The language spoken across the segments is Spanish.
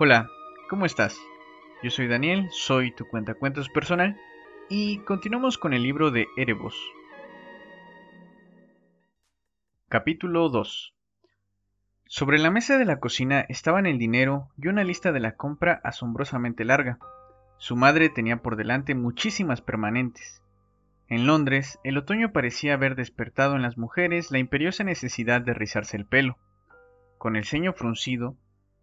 Hola, ¿cómo estás? Yo soy Daniel, soy tu cuentacuentos personal y continuamos con el libro de Erebos. Capítulo 2 Sobre la mesa de la cocina estaban el dinero y una lista de la compra asombrosamente larga. Su madre tenía por delante muchísimas permanentes. En Londres, el otoño parecía haber despertado en las mujeres la imperiosa necesidad de rizarse el pelo. Con el ceño fruncido,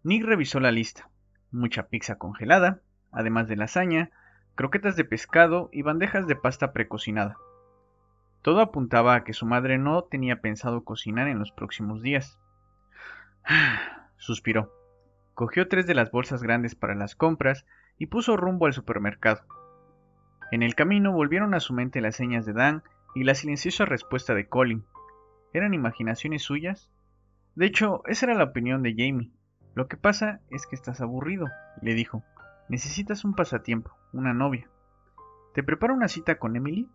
Nick revisó la lista. Mucha pizza congelada, además de lasaña, croquetas de pescado y bandejas de pasta precocinada. Todo apuntaba a que su madre no tenía pensado cocinar en los próximos días. Suspiró. Cogió tres de las bolsas grandes para las compras y puso rumbo al supermercado. En el camino volvieron a su mente las señas de Dan y la silenciosa respuesta de Colin. ¿Eran imaginaciones suyas? De hecho, esa era la opinión de Jamie. Lo que pasa es que estás aburrido, le dijo. Necesitas un pasatiempo, una novia. ¿Te preparo una cita con Emily?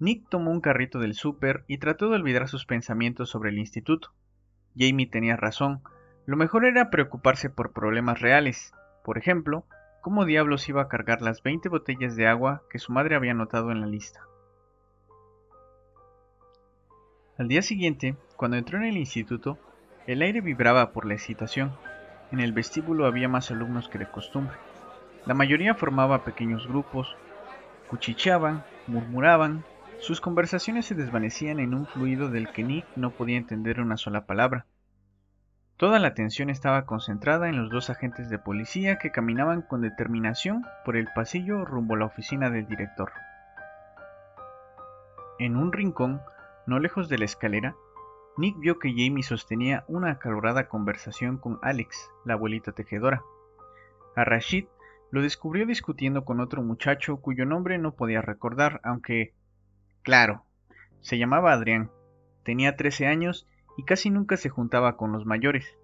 Nick tomó un carrito del súper y trató de olvidar sus pensamientos sobre el instituto. Jamie tenía razón. Lo mejor era preocuparse por problemas reales. Por ejemplo, cómo diablos iba a cargar las 20 botellas de agua que su madre había anotado en la lista. Al día siguiente, cuando entró en el instituto, el aire vibraba por la excitación. En el vestíbulo había más alumnos que de costumbre. La mayoría formaba pequeños grupos, cuchicheaban, murmuraban, sus conversaciones se desvanecían en un fluido del que Nick no podía entender una sola palabra. Toda la atención estaba concentrada en los dos agentes de policía que caminaban con determinación por el pasillo rumbo a la oficina del director. En un rincón, no lejos de la escalera, Nick vio que Jamie sostenía una acalorada conversación con Alex, la abuelita tejedora. A Rashid lo descubrió discutiendo con otro muchacho cuyo nombre no podía recordar, aunque... Claro, se llamaba Adrián, tenía 13 años y casi nunca se juntaba con los mayores.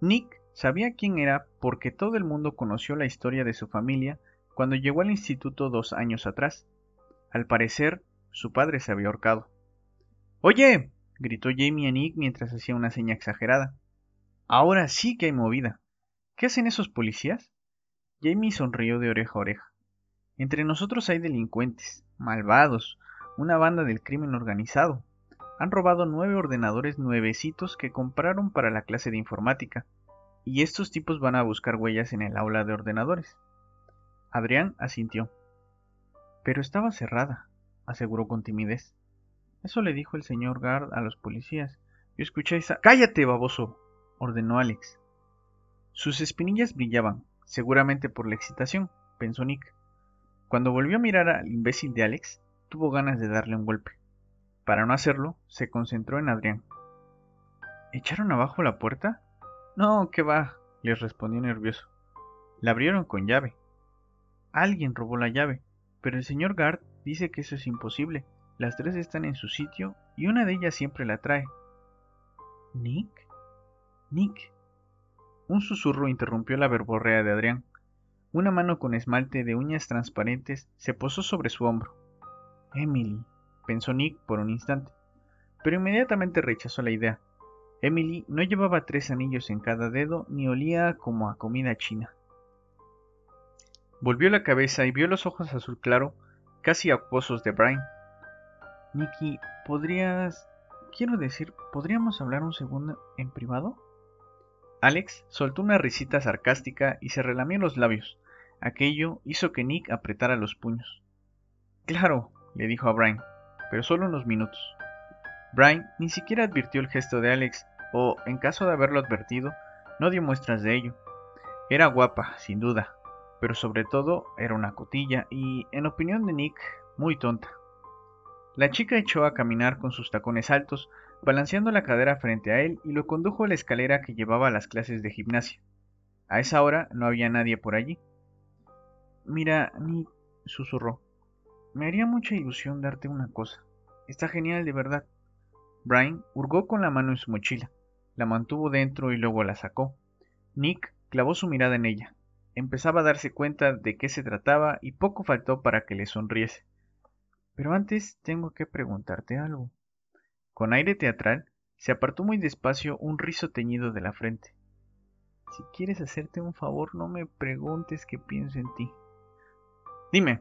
Nick sabía quién era porque todo el mundo conoció la historia de su familia cuando llegó al instituto dos años atrás. Al parecer, su padre se había ahorcado. Oye, gritó Jamie a Nick mientras hacía una seña exagerada. Ahora sí que hay movida. ¿Qué hacen esos policías? Jamie sonrió de oreja a oreja. Entre nosotros hay delincuentes, malvados, una banda del crimen organizado. Han robado nueve ordenadores nuevecitos que compraron para la clase de informática, y estos tipos van a buscar huellas en el aula de ordenadores. Adrián asintió. Pero estaba cerrada, aseguró con timidez. Eso le dijo el señor Gard a los policías. Yo escuché esa... ¡Cállate, baboso! ordenó Alex. Sus espinillas brillaban, seguramente por la excitación, pensó Nick. Cuando volvió a mirar al imbécil de Alex, tuvo ganas de darle un golpe. Para no hacerlo, se concentró en Adrián. ¿Echaron abajo la puerta? No, ¿qué va? les respondió nervioso. La abrieron con llave. Alguien robó la llave, pero el señor Gard dice que eso es imposible. Las tres están en su sitio y una de ellas siempre la trae. ¿Nick? Nick. Un susurro interrumpió la verborrea de Adrián. Una mano con esmalte de uñas transparentes se posó sobre su hombro. Emily, pensó Nick por un instante, pero inmediatamente rechazó la idea. Emily no llevaba tres anillos en cada dedo ni olía como a comida china. Volvió la cabeza y vio los ojos azul claro, casi acuosos de Brian. Nicky, ¿podrías... Quiero decir, ¿podríamos hablar un segundo en privado? Alex soltó una risita sarcástica y se relamió los labios. Aquello hizo que Nick apretara los puños. Claro, le dijo a Brian, pero solo unos minutos. Brian ni siquiera advirtió el gesto de Alex, o, en caso de haberlo advertido, no dio muestras de ello. Era guapa, sin duda, pero sobre todo era una cotilla y, en opinión de Nick, muy tonta. La chica echó a caminar con sus tacones altos, balanceando la cadera frente a él y lo condujo a la escalera que llevaba a las clases de gimnasia. A esa hora no había nadie por allí. Mira, ni susurró. Me haría mucha ilusión darte una cosa. Está genial de verdad. Brian hurgó con la mano en su mochila, la mantuvo dentro y luego la sacó. Nick clavó su mirada en ella. Empezaba a darse cuenta de qué se trataba y poco faltó para que le sonriese. Pero antes tengo que preguntarte algo. Con aire teatral, se apartó muy despacio un rizo teñido de la frente. Si quieres hacerte un favor, no me preguntes qué pienso en ti. Dime,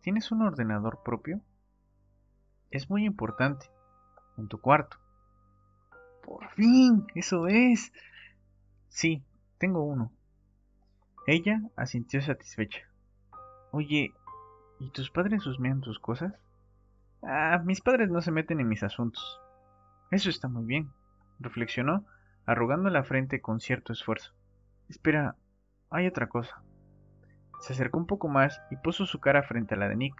¿tienes un ordenador propio? Es muy importante. En tu cuarto. Por fin, eso es. Sí, tengo uno. Ella asintió satisfecha. Oye, ¿y tus padres husmean tus cosas? Ah, mis padres no se meten en mis asuntos. Eso está muy bien, reflexionó, arrugando la frente con cierto esfuerzo. Espera, hay otra cosa. Se acercó un poco más y puso su cara frente a la de Nick.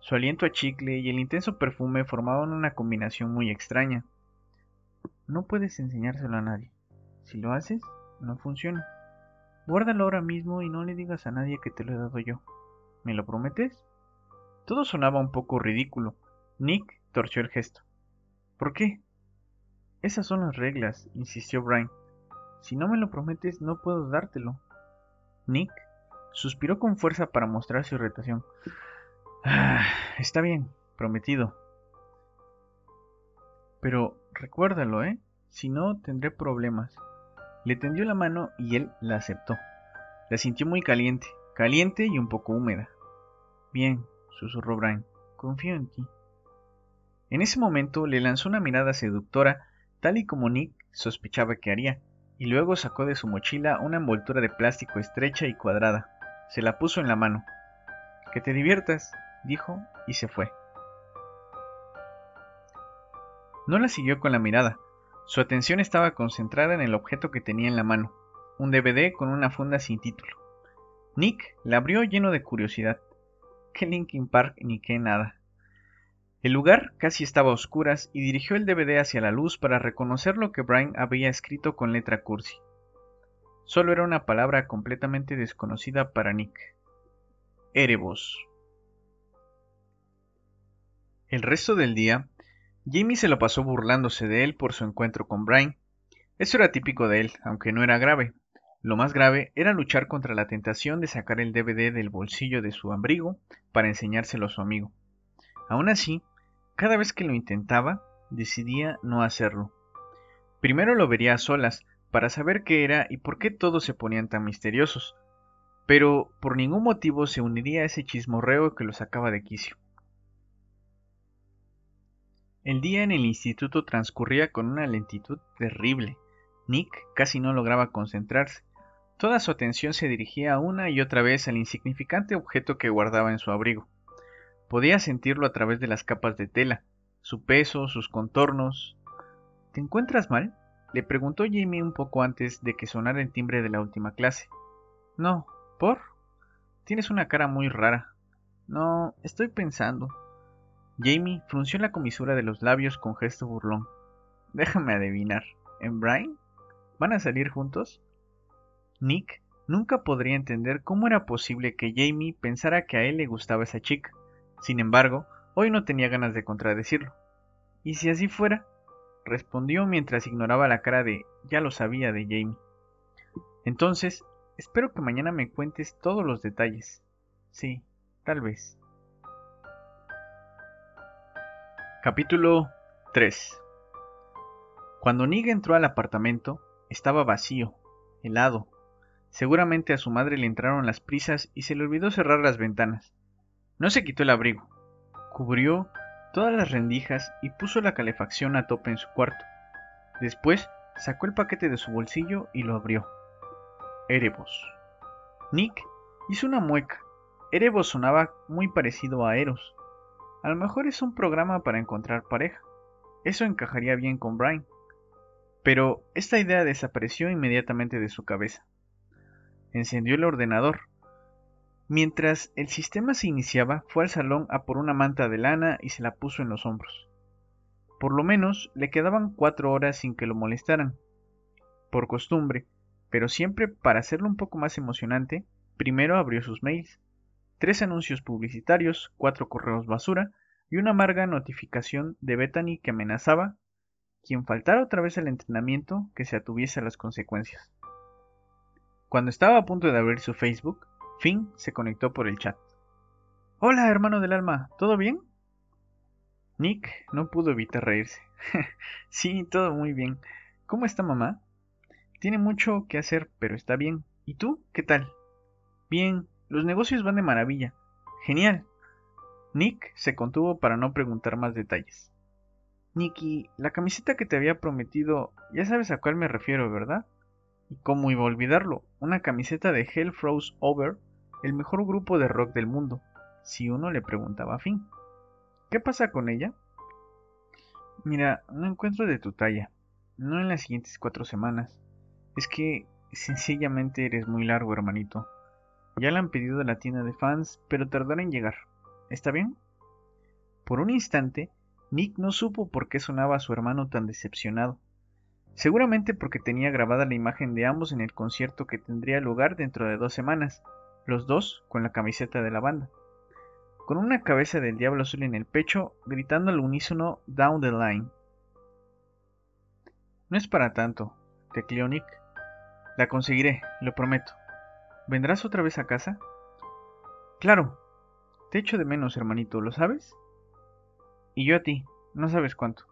Su aliento a chicle y el intenso perfume formaban una combinación muy extraña. No puedes enseñárselo a nadie. Si lo haces, no funciona. Guárdalo ahora mismo y no le digas a nadie que te lo he dado yo. ¿Me lo prometes? Todo sonaba un poco ridículo. Nick torció el gesto. ¿Por qué? Esas son las reglas, insistió Brian. Si no me lo prometes, no puedo dártelo. Nick suspiró con fuerza para mostrar su irritación. Ah, está bien, prometido. Pero recuérdalo, ¿eh? Si no, tendré problemas. Le tendió la mano y él la aceptó. La sintió muy caliente, caliente y un poco húmeda. Bien, susurró Brian, confío en ti. En ese momento le lanzó una mirada seductora, tal y como Nick sospechaba que haría, y luego sacó de su mochila una envoltura de plástico estrecha y cuadrada. Se la puso en la mano. Que te diviertas, dijo, y se fue. No la siguió con la mirada, su atención estaba concentrada en el objeto que tenía en la mano, un DVD con una funda sin título. Nick la abrió lleno de curiosidad. ¿Qué Linkin Park ni qué nada? El lugar casi estaba a oscuras y dirigió el DVD hacia la luz para reconocer lo que Brian había escrito con letra cursi. Solo era una palabra completamente desconocida para Nick. Erebos. El resto del día, Jamie se lo pasó burlándose de él por su encuentro con Brian. Eso era típico de él, aunque no era grave. Lo más grave era luchar contra la tentación de sacar el DVD del bolsillo de su abrigo para enseñárselo a su amigo. Aún así, cada vez que lo intentaba, decidía no hacerlo. Primero lo vería a solas, para saber qué era y por qué todos se ponían tan misteriosos, pero por ningún motivo se uniría a ese chismorreo que lo sacaba de quicio. El día en el instituto transcurría con una lentitud terrible. Nick casi no lograba concentrarse. Toda su atención se dirigía una y otra vez al insignificante objeto que guardaba en su abrigo. Podía sentirlo a través de las capas de tela, su peso, sus contornos. ¿Te encuentras mal? le preguntó Jamie un poco antes de que sonara el timbre de la última clase. No, ¿por? Tienes una cara muy rara. No, estoy pensando. Jamie frunció la comisura de los labios con gesto burlón. Déjame adivinar. ¿En Brian? ¿Van a salir juntos? Nick nunca podría entender cómo era posible que Jamie pensara que a él le gustaba esa chica. Sin embargo, hoy no tenía ganas de contradecirlo. ¿Y si así fuera? respondió mientras ignoraba la cara de ya lo sabía de Jamie. Entonces, espero que mañana me cuentes todos los detalles. Sí, tal vez. Capítulo 3 Cuando Nick entró al apartamento, estaba vacío, helado. Seguramente a su madre le entraron las prisas y se le olvidó cerrar las ventanas. No se quitó el abrigo. Cubrió todas las rendijas y puso la calefacción a tope en su cuarto. Después sacó el paquete de su bolsillo y lo abrió. Erebos. Nick hizo una mueca. Erebos sonaba muy parecido a Eros, a lo mejor es un programa para encontrar pareja. Eso encajaría bien con Brian. Pero esta idea desapareció inmediatamente de su cabeza. Encendió el ordenador. Mientras el sistema se iniciaba, fue al salón a por una manta de lana y se la puso en los hombros. Por lo menos le quedaban cuatro horas sin que lo molestaran. Por costumbre, pero siempre para hacerlo un poco más emocionante, primero abrió sus mails tres anuncios publicitarios, cuatro correos basura y una amarga notificación de Bethany que amenazaba quien faltara otra vez al entrenamiento que se atuviese a las consecuencias. Cuando estaba a punto de abrir su Facebook, Finn se conectó por el chat. Hola, hermano del alma, ¿todo bien? Nick no pudo evitar reírse. sí, todo muy bien. ¿Cómo está mamá? Tiene mucho que hacer, pero está bien. ¿Y tú? ¿Qué tal? Bien, los negocios van de maravilla. Genial. Nick se contuvo para no preguntar más detalles. Nicky, la camiseta que te había prometido, ya sabes a cuál me refiero, ¿verdad? Y cómo iba a olvidarlo, una camiseta de Hell Froze Over, el mejor grupo de rock del mundo, si uno le preguntaba a Finn. ¿Qué pasa con ella? Mira, no encuentro de tu talla, no en las siguientes cuatro semanas. Es que sencillamente eres muy largo, hermanito. Ya la han pedido de la tienda de fans, pero tardará en llegar. ¿Está bien? Por un instante, Nick no supo por qué sonaba a su hermano tan decepcionado. Seguramente porque tenía grabada la imagen de ambos en el concierto que tendría lugar dentro de dos semanas, los dos con la camiseta de la banda. Con una cabeza del diablo azul en el pecho, gritando al unísono Down the Line. No es para tanto, tecleó Nick. La conseguiré, lo prometo. ¿Vendrás otra vez a casa? Claro. Te echo de menos, hermanito, ¿lo sabes? Y yo a ti, no sabes cuánto.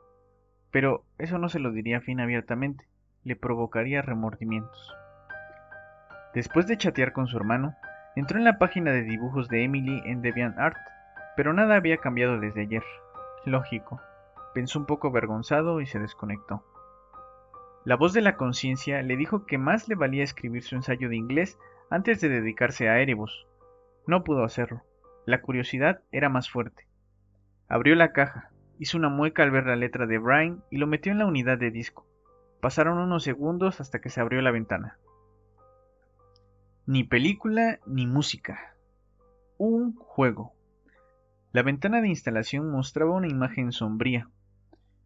Pero eso no se lo diría a Finn abiertamente, le provocaría remordimientos. Después de chatear con su hermano, entró en la página de dibujos de Emily en DeviantArt, pero nada había cambiado desde ayer. Lógico. Pensó un poco avergonzado y se desconectó. La voz de la conciencia le dijo que más le valía escribir su ensayo de inglés antes de dedicarse a Erebus. No pudo hacerlo. La curiosidad era más fuerte. Abrió la caja, hizo una mueca al ver la letra de Brian y lo metió en la unidad de disco. Pasaron unos segundos hasta que se abrió la ventana. Ni película ni música. Un juego. La ventana de instalación mostraba una imagen sombría.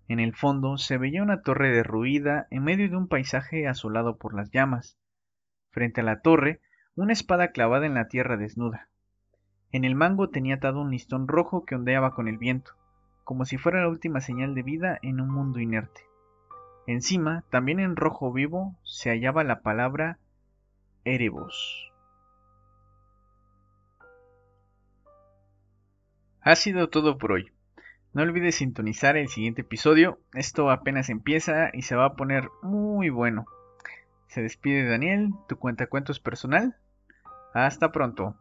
En el fondo se veía una torre derruida en medio de un paisaje asolado por las llamas. Frente a la torre, una espada clavada en la tierra desnuda. En el mango tenía atado un listón rojo que ondeaba con el viento, como si fuera la última señal de vida en un mundo inerte. Encima, también en rojo vivo, se hallaba la palabra Erebos. Ha sido todo por hoy. No olvides sintonizar el siguiente episodio. Esto apenas empieza y se va a poner muy bueno. Se despide Daniel, tu cuenta cuentos personal. Hasta pronto.